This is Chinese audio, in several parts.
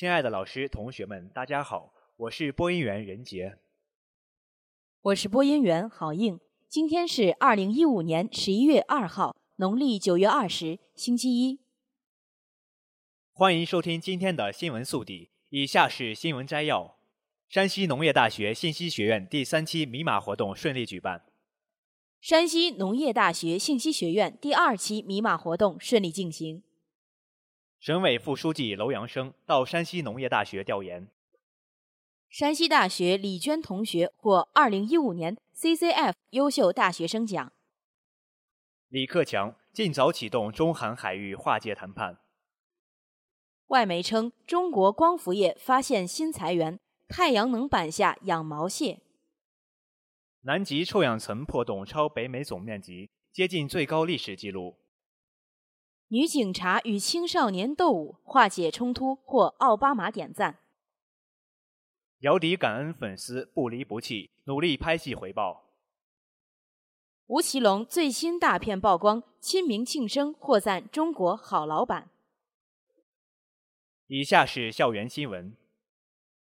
亲爱的老师、同学们，大家好，我是播音员任杰。我是播音员郝应。今天是二零一五年十一月二号，农历九月二十，星期一。欢迎收听今天的新闻速递。以下是新闻摘要：山西农业大学信息学院第三期米码活动顺利举办。山西农业大学信息学院第二期米码活动顺利进行。省委副书记楼阳生到山西农业大学调研。山西大学李娟同学获2015年 CCF 优秀大学生奖。李克强尽早启动中韩海域划界谈判。外媒称，中国光伏业发现新财源，太阳能板下养毛蟹。南极臭氧层破洞超北美总面积，接近最高历史记录。女警察与青少年斗舞化解冲突，获奥巴马点赞。姚笛感恩粉丝不离不弃，努力拍戏回报。吴奇隆最新大片曝光，亲民庆生获赞中国好老板。以下是校园新闻：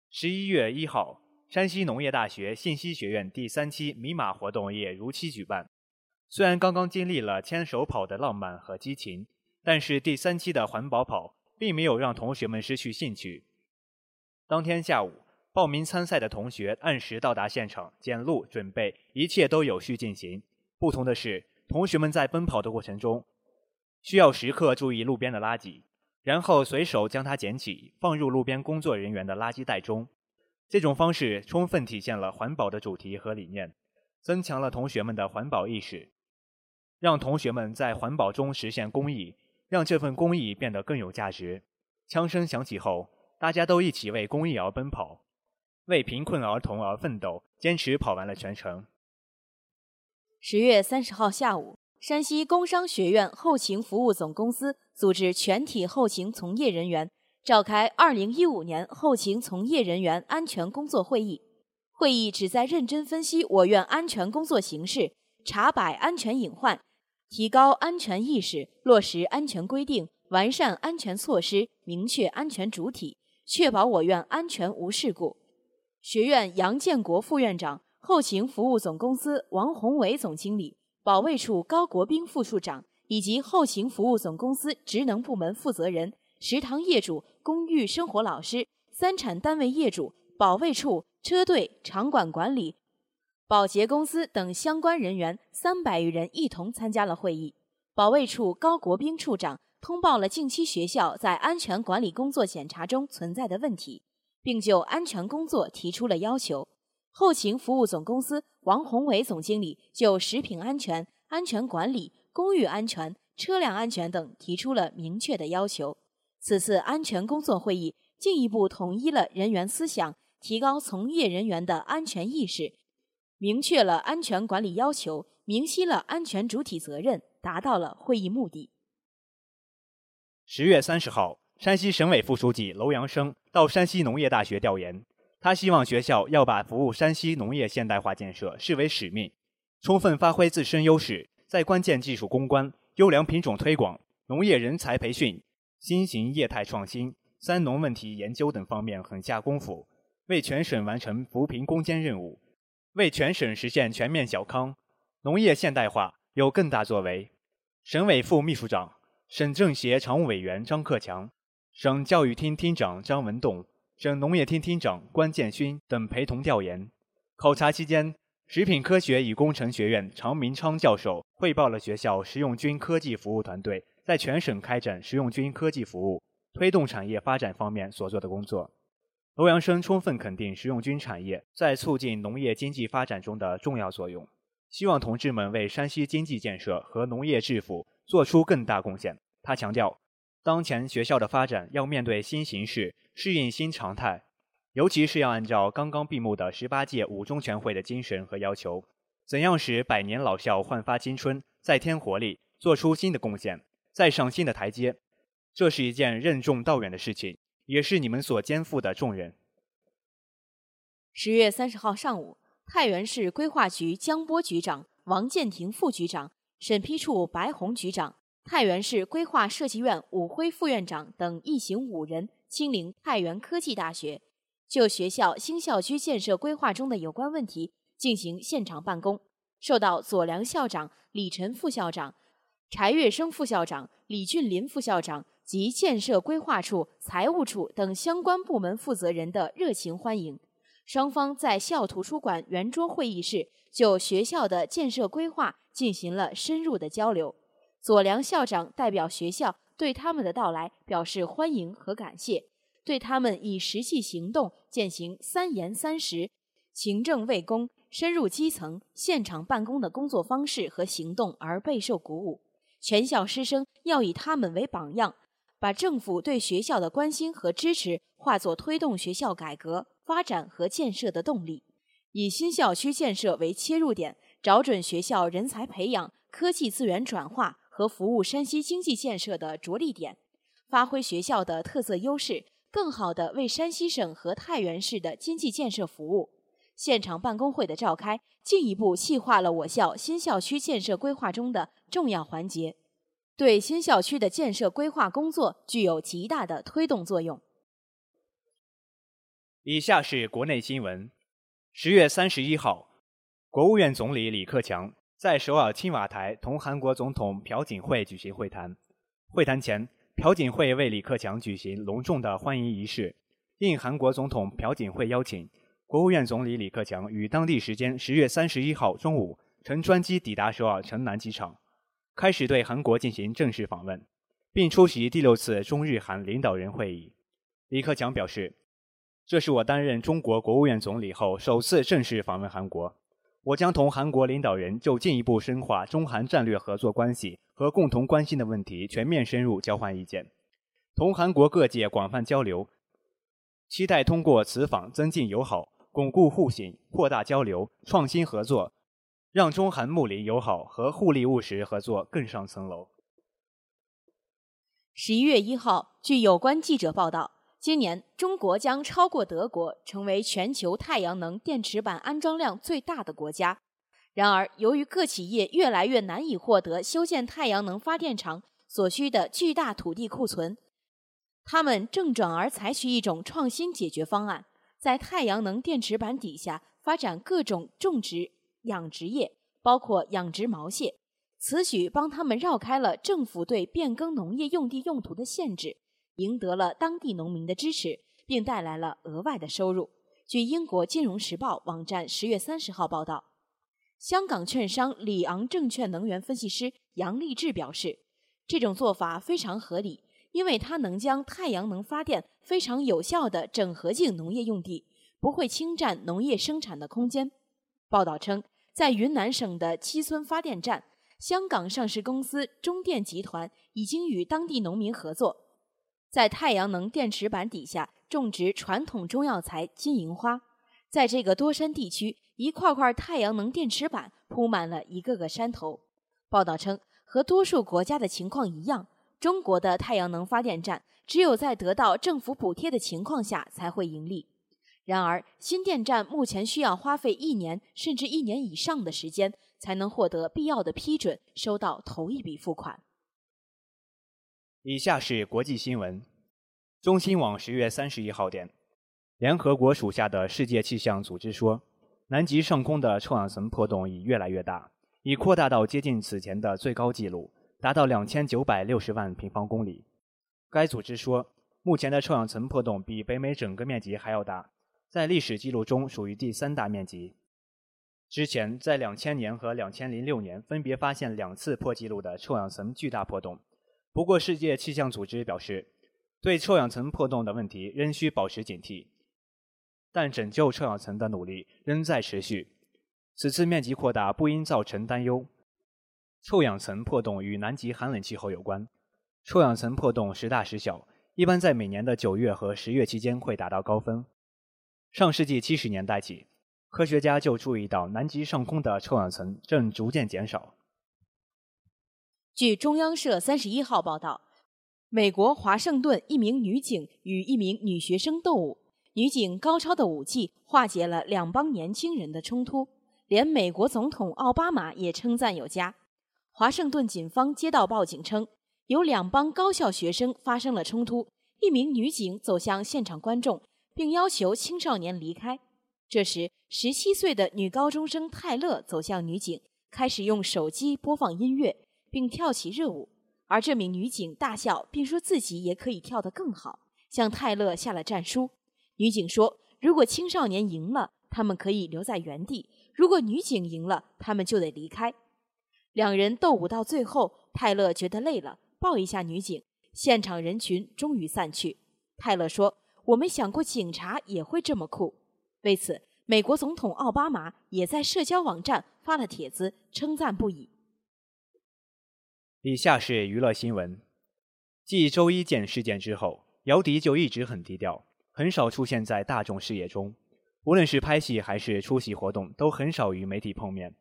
十一月一号，山西农业大学信息学院第三期米马活动也如期举办。虽然刚刚经历了牵手跑的浪漫和激情。但是第三期的环保跑并没有让同学们失去兴趣。当天下午，报名参赛的同学按时到达现场，检路准备一切都有序进行。不同的是，同学们在奔跑的过程中，需要时刻注意路边的垃圾，然后随手将它捡起，放入路边工作人员的垃圾袋中。这种方式充分体现了环保的主题和理念，增强了同学们的环保意识，让同学们在环保中实现公益。让这份公益变得更有价值。枪声响起后，大家都一起为公益而奔跑，为贫困儿童而奋斗，坚持跑完了全程。十月三十号下午，山西工商学院后勤服务总公司组织全体后勤从业人员召开二零一五年后勤从业人员安全工作会议。会议旨在认真分析我院安全工作形势，查摆安全隐患。提高安全意识，落实安全规定，完善安全措施，明确安全主体，确保我院安全无事故。学院杨建国副院长、后勤服务总公司王宏伟总经理、保卫处高国兵副处长以及后勤服务总公司职能部门负责人、食堂业主、公寓生活老师、三产单位业主、保卫处、车队、场馆管理。保洁公司等相关人员三百余人一同参加了会议。保卫处高国兵处长通报了近期学校在安全管理工作检查中存在的问题，并就安全工作提出了要求。后勤服务总公司王宏伟总经理就食品安全、安全管理、公寓安全、车辆安全等提出了明确的要求。此次安全工作会议进一步统一了人员思想，提高从业人员的安全意识。明确了安全管理要求，明晰了安全主体责任，达到了会议目的。十月三十号，山西省委副书记楼阳生到山西农业大学调研，他希望学校要把服务山西农业现代化建设视为使命，充分发挥自身优势，在关键技术攻关、优良品种推广、农业人才培训、新型业态创新、三农问题研究等方面狠下功夫，为全省完成扶贫攻坚任务。为全省实现全面小康、农业现代化有更大作为，省委副秘书长、省政协常务委员张克强、省教育厅厅长张文栋、省农业厅厅长关建勋等陪同调研。考察期间，食品科学与工程学院常明昌教授汇报了学校食用菌科技服务团队在全省开展食用菌科技服务、推动产业发展方面所做的工作。欧阳生充分肯定食用菌产业在促进农业经济发展中的重要作用，希望同志们为山西经济建设和农业致富做出更大贡献。他强调，当前学校的发展要面对新形势，适应新常态，尤其是要按照刚刚闭幕的十八届五中全会的精神和要求，怎样使百年老校焕发青春，再添活力，做出新的贡献，再上新的台阶。这是一件任重道远的事情，也是你们所肩负的重任。十月三十号上午，太原市规划局江波局长、王建庭副局长、审批处白红局长、太原市规划设计院武辉副院长等一行五人亲临太原科技大学，就学校新校区建设规划中的有关问题进行现场办公，受到左良校长、李晨副校长、柴月生副校长、李俊林副校长及建设规划处、财务处等相关部门负责人的热情欢迎。双方在校图书馆圆桌会议室就学校的建设规划进行了深入的交流。左良校长代表学校对他们的到来表示欢迎和感谢，对他们以实际行动践行“三严三实”、行政为公、深入基层、现场办公的工作方式和行动而备受鼓舞。全校师生要以他们为榜样，把政府对学校的关心和支持化作推动学校改革。发展和建设的动力，以新校区建设为切入点，找准学校人才培养、科技资源转化和服务山西经济建设的着力点，发挥学校的特色优势，更好地为山西省和太原市的经济建设服务。现场办公会的召开，进一步细化了我校新校区建设规划中的重要环节，对新校区的建设规划工作具有极大的推动作用。以下是国内新闻。十月三十一号，国务院总理李克强在首尔青瓦台同韩国总统朴槿惠举行会谈。会谈前，朴槿惠为李克强举行隆重的欢迎仪式。应韩国总统朴槿惠邀请，国务院总理李克强于当地时间十月三十一号中午乘专机抵达首尔城南机场，开始对韩国进行正式访问，并出席第六次中日韩领导人会议。李克强表示。这是我担任中国国务院总理后首次正式访问韩国，我将同韩国领导人就进一步深化中韩战略合作关系和共同关心的问题全面深入交换意见，同韩国各界广泛交流，期待通过此访增进友好、巩固互信、扩大交流、创新合作，让中韩睦邻友好和互利务实合作更上层楼。十一月一号，据有关记者报道。今年，中国将超过德国，成为全球太阳能电池板安装量最大的国家。然而，由于各企业越来越难以获得修建太阳能发电厂所需的巨大土地库存，他们正转而采取一种创新解决方案，在太阳能电池板底下发展各种种植养殖业，包括养殖毛蟹。此举帮他们绕开了政府对变更农业用地用途的限制。赢得了当地农民的支持，并带来了额外的收入。据英国《金融时报》网站十月三十号报道，香港券商里昂证券能源分析师杨立志表示，这种做法非常合理，因为它能将太阳能发电非常有效地整合进农业用地，不会侵占农业生产的空间。报道称，在云南省的七村发电站，香港上市公司中电集团已经与当地农民合作。在太阳能电池板底下种植传统中药材金银花，在这个多山地区，一块块太阳能电池板铺满了一个个山头。报道称，和多数国家的情况一样，中国的太阳能发电站只有在得到政府补贴的情况下才会盈利。然而，新电站目前需要花费一年甚至一年以上的时间，才能获得必要的批准，收到头一笔付款。以下是国际新闻。中新网十月三十一号电，联合国属下的世界气象组织说，南极上空的臭氧层破洞已越来越大，已扩大到接近此前的最高纪录，达到两千九百六十万平方公里。该组织说，目前的臭氧层破洞比北美整个面积还要大，在历史记录中属于第三大面积。之前在两千年和两千零六年分别发现两次破纪录的臭氧层巨大破洞。不过，世界气象组织表示，对臭氧层破洞的问题仍需保持警惕，但拯救臭氧层的努力仍在持续。此次面积扩大不应造成担忧。臭氧层破洞与南极寒冷气候有关。臭氧层破洞时大时小，一般在每年的九月和十月期间会达到高峰。上世纪七十年代起，科学家就注意到南极上空的臭氧层正逐渐减少。据中央社三十一号报道，美国华盛顿一名女警与一名女学生斗舞，女警高超的舞技化解了两帮年轻人的冲突，连美国总统奥巴马也称赞有加。华盛顿警方接到报警称，有两帮高校学生发生了冲突，一名女警走向现场观众，并要求青少年离开。这时，十七岁的女高中生泰勒走向女警，开始用手机播放音乐。并跳起热舞，而这名女警大笑，并说自己也可以跳得更好，向泰勒下了战书。女警说：“如果青少年赢了，他们可以留在原地；如果女警赢了，他们就得离开。”两人斗舞到最后，泰勒觉得累了，抱一下女警，现场人群终于散去。泰勒说：“我没想过警察也会这么酷。”为此，美国总统奥巴马也在社交网站发了帖子，称赞不已。以下是娱乐新闻。继周一见事件之后，姚笛就一直很低调，很少出现在大众视野中。无论是拍戏还是出席活动，都很少与媒体碰面。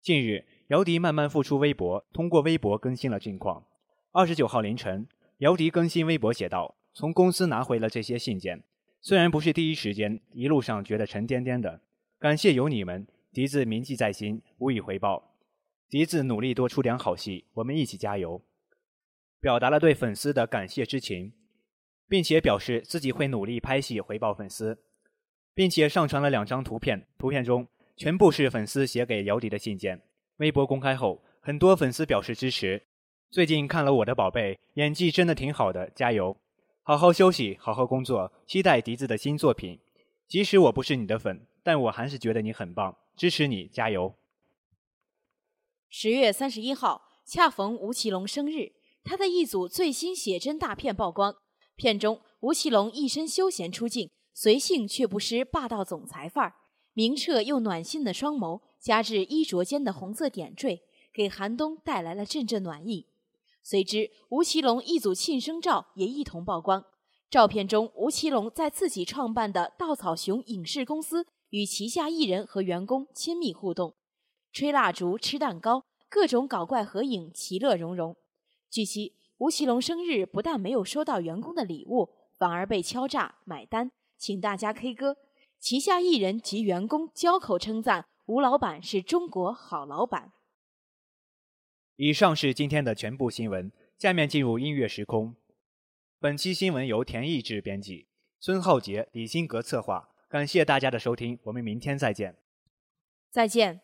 近日，姚笛慢慢复出微博，通过微博更新了近况。二十九号凌晨，姚笛更新微博写道：“从公司拿回了这些信件，虽然不是第一时间，一路上觉得沉甸甸的。感谢有你们，笛子铭记在心，无以回报。”笛子努力多出点好戏，我们一起加油，表达了对粉丝的感谢之情，并且表示自己会努力拍戏回报粉丝，并且上传了两张图片，图片中全部是粉丝写给姚笛的信件。微博公开后，很多粉丝表示支持。最近看了《我的宝贝》，演技真的挺好的，加油，好好休息，好好工作，期待笛子的新作品。即使我不是你的粉，但我还是觉得你很棒，支持你，加油。十月三十一号，恰逢吴奇隆生日，他的一组最新写真大片曝光。片中，吴奇隆一身休闲出镜，随性却不失霸道总裁范儿，明澈又暖心的双眸，加之衣着间的红色点缀，给寒冬带来了阵阵暖意。随之，吴奇隆一组庆生照也一同曝光。照片中，吴奇隆在自己创办的稻草熊影视公司，与旗下艺人和员工亲密互动。吹蜡烛、吃蛋糕，各种搞怪合影，其乐融融。据悉，吴奇隆生日不但没有收到员工的礼物，反而被敲诈买单，请大家 K 歌。旗下艺人及员工交口称赞吴老板是中国好老板。以上是今天的全部新闻，下面进入音乐时空。本期新闻由田毅志编辑，孙浩杰、李新格策划。感谢大家的收听，我们明天再见。再见。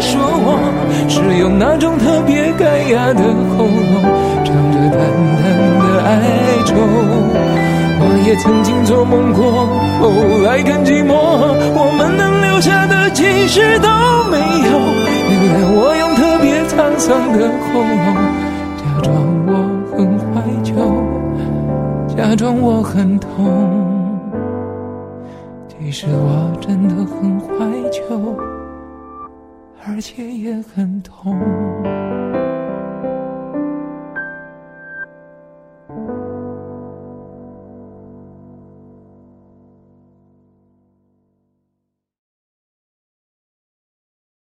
说我，是用那种特别干哑的喉咙，唱着淡淡的哀愁。我也曾经做梦过，后来更寂寞，我们能留下的其实都没有。原谅我用特别沧桑的喉咙，假装我很怀旧，假装我很痛。其实我真的很怀旧，而且也很痛。